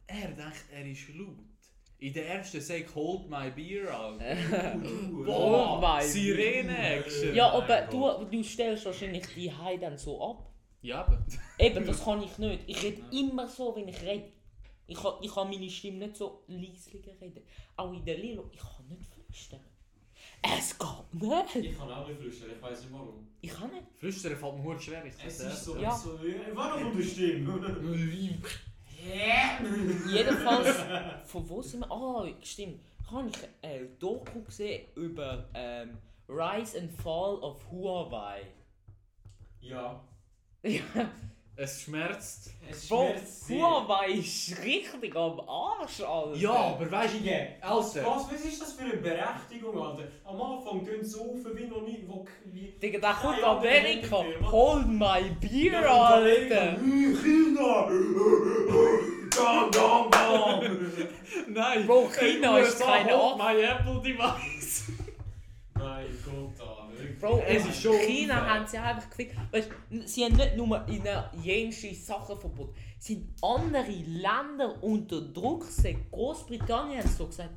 Er denkt, er ist laut. In der ersten Sek Hold My Beer an. Mein Sirene-Action. Ja, aber du, du stellst wahrscheinlich die Hai dann so ab. Ja, aber. Eben, das kann ich nicht. Ich rede immer so, wenn ich rede. Ich kann, ich kann meine Stimme nicht so leislicher reden. Auch in der Lilo, ich kann nicht flüstern. Es geht nicht. Ich kann auch nicht flüstern, ich weiß nicht warum. Ich kann nicht. Flüstern fällt mir hure schwer. ich Es ist so, Ja. so warum die Stimme? Jedenfalls, von wo sind wir? Ah, stimmt. Habe ich eine Doku gesehen über ähm, Rise and Fall of Huawei. Ja. Ja, Es schmerzt. Es Bro, schmerzt. Huawei ist richtig am Arsch, Alter. Ja, aber weißt du, was, Alter. was, was ist das für eine Berechtigung, Alter? Am Anfang gehen sie auf wie noch nie. Wo, wie, Digga, da kommt Amerika. Hold my beer, Ja, Alter. China! Gong, gong, gong! Nein! Bro, China ist keine Art. my Apple Device! Bro, Es in ist schon China unfair. haben sie einfach gefickt. Weißt, sie haben nicht nur in jensten Sachen verboten. Sie haben andere Länder unter Druck gesetzt. Großbritannien hat so gesagt,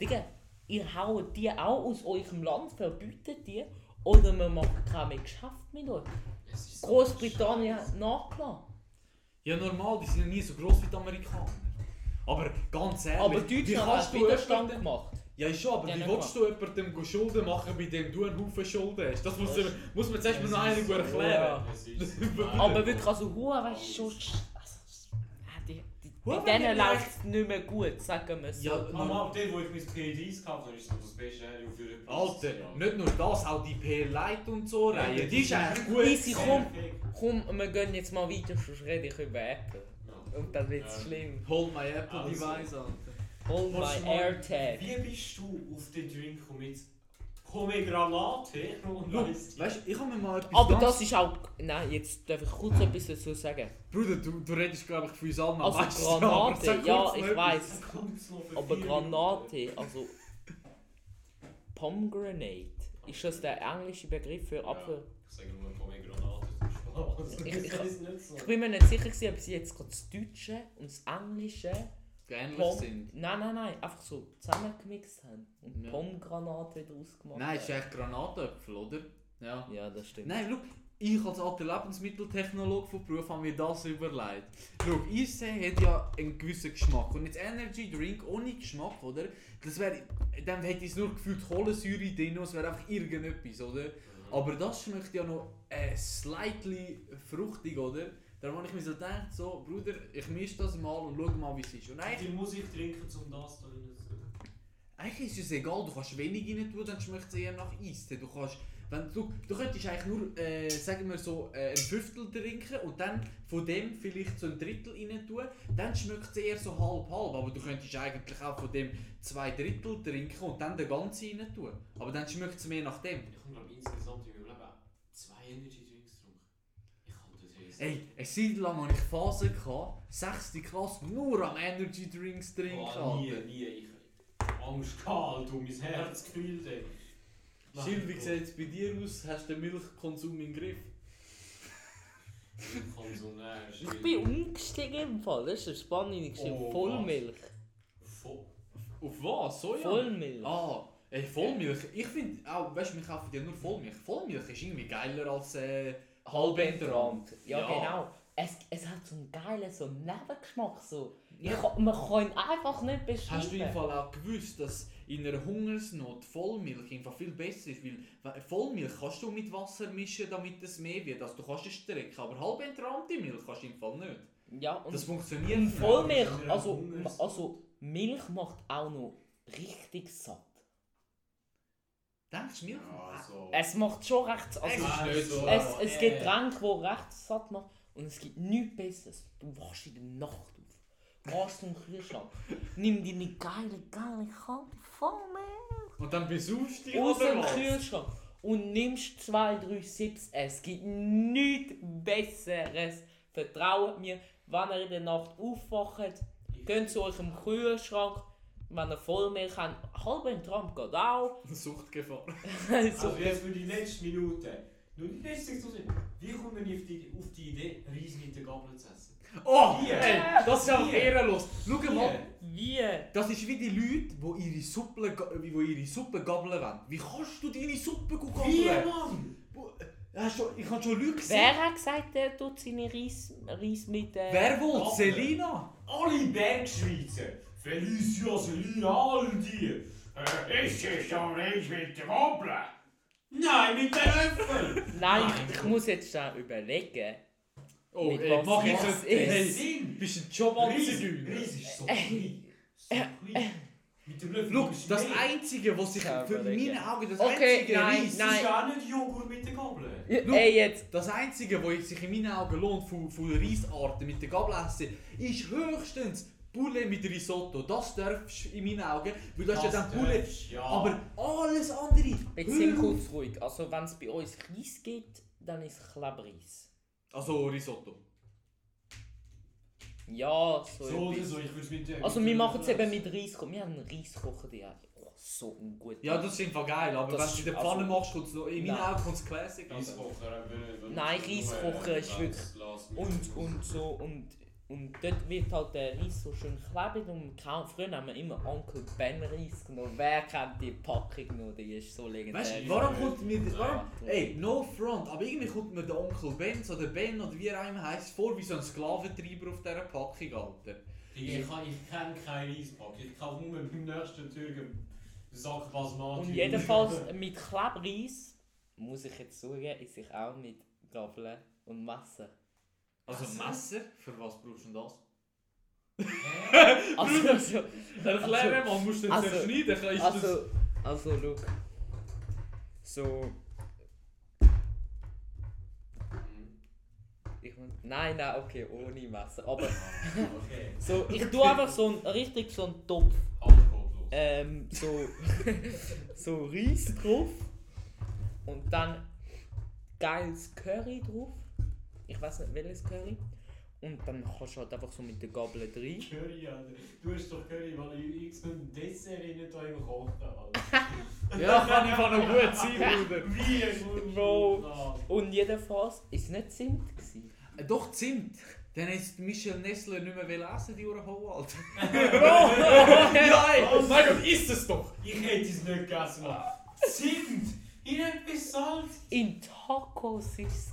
Digga, ihr haut die auch aus eurem Land, verbietet die. Oder wir machen kein mehr Geschäft mit euch. Es so Großbritannien hat nachgelassen. Ja, normal, die sind ja nie so gross wie die Amerikaner. Aber ganz ehrlich, Aber wie Deutschland kannst hat du Widerstand gemacht. Ja, ist schon, aber Ja, wie willst du jemandem go Schulden machen, bei dem du einen Haufen Schulden hast? Das muss, muss man zuerst mal noch so- erklären. Aber wirklich, also, Huren, weißt du, schon. sch- Also, die, die, bei denen läuft es nicht mehr gut, sagen wir es so. Ja, Aber ab dem, wo ich mein P30 gehabt habe, ist das das beste für den Alter, nicht nur das, auch die PR Light und so Reihe, die ist eigentlich gut. Easy, komm, komm, wir gehen jetzt mal weiter, sonst rede ich über Apple. Ja. Und dann wird es Ja. schlimm. Hold my Apple Also. Device, Alter. My du mal- AirTag. Wie bist du auf den Drink gekommen mit Pomegranate weißt du, ich habe mir mal etwas Aber ganz- das ist auch. Nein, jetzt darf ich kurz etwas dazu sagen. Bruder, du, du redest glaube ich für uns alle am Also meisten, aber Granate, sag ja, kurz ich etwas. weiß. Noch für Aber vier Granate, also. Pomegranate, ist das der englische Begriff für Ja. Apfel? Ich sage nur Pomegranate zum Spaß. Ich- ich- Das ist nicht so. Ich bin mir nicht sicher, gewesen, ob sie jetzt gerade das Deutsche und das Englische Ähnlich Pom sind. Nein, nein, nein, einfach so zusammengemixt haben und Ja. Pomgranate daraus gemacht Nein, ist eigentlich Granatäpfel, oder? Ja. Ja, das stimmt. Nein, schau, ich als alter Lebensmitteltechnologe von Beruf habe mir das überlegt. Schau, Eistee hat ja einen gewissen Geschmack. Und jetzt Energy Drink ohne Geschmack, oder? Das wäre, dann hätte ich es nur gefühlt Kohlensäure drin, es wäre einfach irgendetwas, oder? Aber das schmeckt ja noch äh, slightly fruchtig, oder? Darum habe ich mir so gedacht, so, Bruder, ich mische das mal und schau mal, wie es ist. Und Wie eigentlich, viel muss ich trinken, um das da rein zu tun? eigentlich ist es egal, du kannst wenig rein tun, dann schmeckt es eher nach Eistee. Du kannst, wenn du, du könntest eigentlich nur, äh, sagen wir so, äh, ein Fünftel trinken und dann von dem vielleicht so ein Drittel rein tun, dann schmeckt es eher so halb-halb. Aber du könntest eigentlich auch von dem zwei Drittel trinken und dann den ganzen rein tun. Aber dann schmeckt es mehr nach dem. Ich glaube insgesamt in meinem Leben zwei Energy Ey, eine Zeit lang hatte ich Phase, gehabt, 6. Klasse, nur am Energy Drinks trinken. Oh, nie, nie. Ich Angst gehabt und mein Herz gefühlt. ey. Schild, wie sieht es bei dir aus? Hast du den Milchkonsum im Griff? Konsumär. Ich bin umgestiegen im Fall, das ist eine spannende Geschichte. Oh, Vollmilch. Voll. Auf was? Soja? Vollmilch. Ah, ey, Vollmilch. Ich finde auch, weißt du, wir kaufen ja nur Vollmilch. Vollmilch ist irgendwie geiler als äh, halbentrant. Ja, Ja. genau. Es, es hat so einen geilen so einen Nebengeschmack. So. Kann- man kann ihn einfach nicht beschreiben. Hast du im Fall auch gewusst, dass in einer Hungersnot Vollmilch einfach viel besser ist? Weil we- Vollmilch kannst du mit Wasser mischen, damit es mehr wird. Also du kannst es strecken, aber halbentrante Milch kannst du im Fall nicht. Ja, und, Das funktioniert und. Vollmilch, Ja, also, also Milch macht auch noch richtig satt. Denkst du Milch? Ja, so. Es macht schon recht Es also, nicht so. es, es äh. gibt Getränke, die recht satt machen und es gibt nichts Besseres. Du wachst in der Nacht auf, gehst zum Kühlschrank, nimm deine geile, geile, kalte Vollmilch Und dann besuchst du dich aus dem? Kühlschrank und nimmst zwei, drei Sips. Es gibt nichts Besseres. Vertraut mir, wenn ihr in der Nacht aufwacht, geht zu eurem Kühlschrank, wenn ihr Vollmilch habt, halb in Tramp geht auch. Suchtgefahr. so, Also jetzt für die letzten Minuten. Nur die letzte sehen. Wie kommt man auf die, auf die Idee, Reis mit der Gabel zu essen? Oh, Wie? ey, das ist Wie? ehrenlos. Schau mal, wie? das ist wie die Leute, die ihre Suppe, die ihre Suppe gabeln wollen. Wie kannst du deine Suppe gut Wie, gabeln? Mann? Ich habe schon Leute gesehen. Wer hat gesagt, er tut seine Reis, Reis mit... Äh, Wer? Gabeln. Selina? Alle Bergschweizer. Felicia, Selina, all die. Äh, ist es schon Reis mit der Gabel? Nein, mit den Löffel. Nein, Nein, ich muss jetzt schnell überlegen. Oh, Mit ey, was mach jetzt ist? nicht. Hey, Sinn. bist ein Reis, Jobanzigeuner. Reis ist so Äh, klein. So klein. Mit dem Löffel. Ist das mehr. Einzige, was ich für meine Augen, das Okay, einzige nein, Reis, Das ist nein. ja auch nicht Joghurt mit der Gabel. Schau. Ey, jetzt... das einzige, was sich in meinen Augen lohnt, von, von Reisarten mit der Gabel essen, ist höchstens Poulet mit Risotto. Das darfst du in meinen Augen, weil das, ist ja dann Poulet. darfst, ja. Aber alles andere. Jetzt sind kurz ruhig. Also wenn es bei uns Reis gibt, dann ist es Klebreis. Also Risotto. Ja, so, So oder so, ich würde es mit dir. Also wir machen es eben mit Reiskocher. Wir haben einen Reiskocher, der oh, so ein guter. Ja, das ist einfach geil, aber Das wenn du es in der Pfanne also- machst, kommt es noch, in meinen. Augen kommt es Classic. Reiskocher, wenn- wenn- Nein, Reiskocher ist wirklich-. Und, und so, und, und dort wird halt der Reis so schön klebrig und kaum, früher haben wir immer Onkel Ben Reis genommen. Wer kennt die Packung noch? Die ist so legendär. Weißt du, warum kommt mir. Warum, Ja. ey, no front, aber irgendwie kommt mir der Onkel Ben oder Ben oder wie er einem heisst vor wie so ein Sklaventreiber auf dieser Packung, Alter. Ich, ich, kann- ich kenne keinen Reispack. Ich kaufe nur beim nächsten Türken einen Sack Basmati. Und jedenfalls mit Klebreis, muss ich jetzt sagen, ist ich auch mit Gabeln und Messer. Also Messer? Messer? Für was brauchst du denn das? Also, also, Erklär mir mal, musst du also- zerschneiden? Das... also, also, look. So. Ich, mein- nein, nein, okay, ohne Messer. Aber Okay. so, ich tue einfach so einen, richtig so einen Topf, ähm, so, so Reis drauf und dann geiles Curry drauf. Ich weiß nicht welches Curry. Und dann kannst du halt einfach so mit der Gabel rein. Curry, Alter. Du hast doch Curry, weil ich irgendein Dessert in da im Kochen, Alter. Ja, kann ich noch gut sein, Bruder. Wie gut. Bro. Und jedenfalls ist es nicht Zimt. Gewesen. Äh, Doch, Zimt. Dann hat Michel Nessler nicht mehr essen, die Uhr Ho, Alter. ey, oh mein Gott, ist es doch! Ich hätte es nicht gegessen, Mann. Zimt! In etwas Salz! In Tacos war es.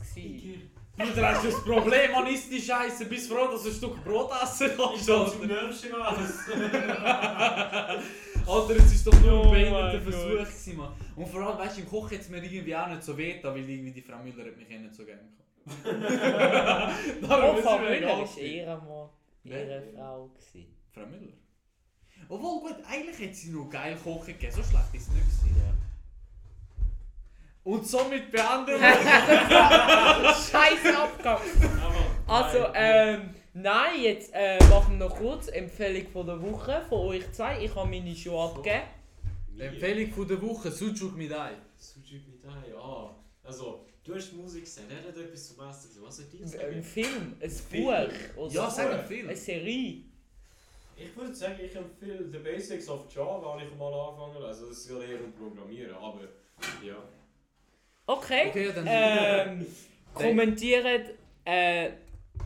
Bruder, hast du das Problem, man isst die Scheiße. Bist froh, dass du ein Stück Brot essen Ich kannst, gehe zum Alter. es ist doch nur Oh ein behinderter mein Versuch gewesen, Mann. Und vor allem, weißt du, im Kochen hat es mir irgendwie auch nicht so weh, da, weil irgendwie die Frau Müller hat mich eh nicht so gerne gehabt. Darum Oh, Frau Müller war mal Wer? ihre Frau. Gewesen. Frau Müller? Obwohl, gut, eigentlich hat sie noch geil kochen gegeben, so schlecht ist es nicht gewesen. Und somit beenden wir... Scheiße Abgang! Also, ähm, nein, jetzt äh, machen wir noch kurz Empfehlung von der Woche von euch zwei. Ich habe meine schon abgegeben. Empfehlung von der Woche, Sucuk mit Ei. Sujuk mit Ei, ah. Also, du hast Musik gesehen, der hat etwas zum Essen gesagt. Was soll ich Ein sagen? Film, ein Film? Buch oder Ja, so. sag einen Film. eine Serie. Ich würde sagen, ich empfehle The Basics of Java, habe ich mal angefangen. Also, das ist ja eher um Programmieren, aber ja. Okay. Okay, dann... Ähm, kommentiert äh,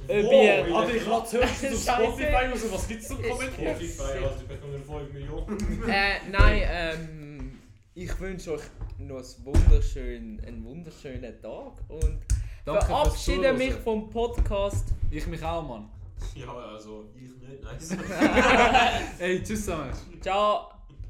ob ihr. Alter, ich lasse höchstens auf. Spotify raus, was gibt's zum Kommentieren? Spotify, also ich bekomme 5 Millionen. Äh, nein, ähm, ich wünsche euch noch einen wunderschönen, einen wunderschönen Tag und Danke verabschiede mich vom Podcast. Ich mich auch, Mann. Ja, also ich nicht, nein. Ey, tschüss zusammen. Ciao.